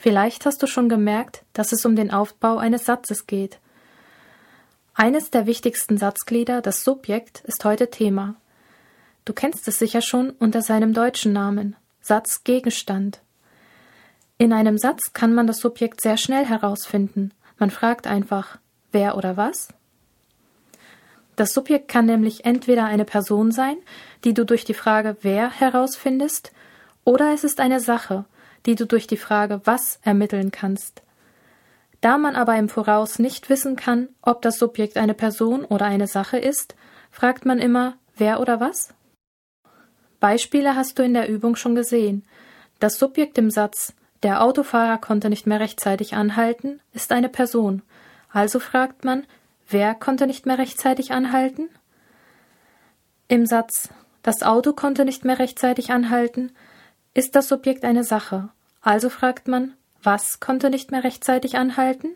Vielleicht hast du schon gemerkt, dass es um den Aufbau eines Satzes geht. Eines der wichtigsten Satzglieder, das Subjekt, ist heute Thema. Du kennst es sicher schon unter seinem deutschen Namen Satzgegenstand. In einem Satz kann man das Subjekt sehr schnell herausfinden. Man fragt einfach wer oder was? Das Subjekt kann nämlich entweder eine Person sein, die du durch die Frage wer herausfindest, oder es ist eine Sache, die du durch die Frage was ermitteln kannst. Da man aber im Voraus nicht wissen kann, ob das Subjekt eine Person oder eine Sache ist, fragt man immer wer oder was? Beispiele hast du in der Übung schon gesehen. Das Subjekt im Satz der Autofahrer konnte nicht mehr rechtzeitig anhalten ist eine Person. Also fragt man wer konnte nicht mehr rechtzeitig anhalten? Im Satz das Auto konnte nicht mehr rechtzeitig anhalten ist das Subjekt eine Sache. Also fragt man was konnte nicht mehr rechtzeitig anhalten?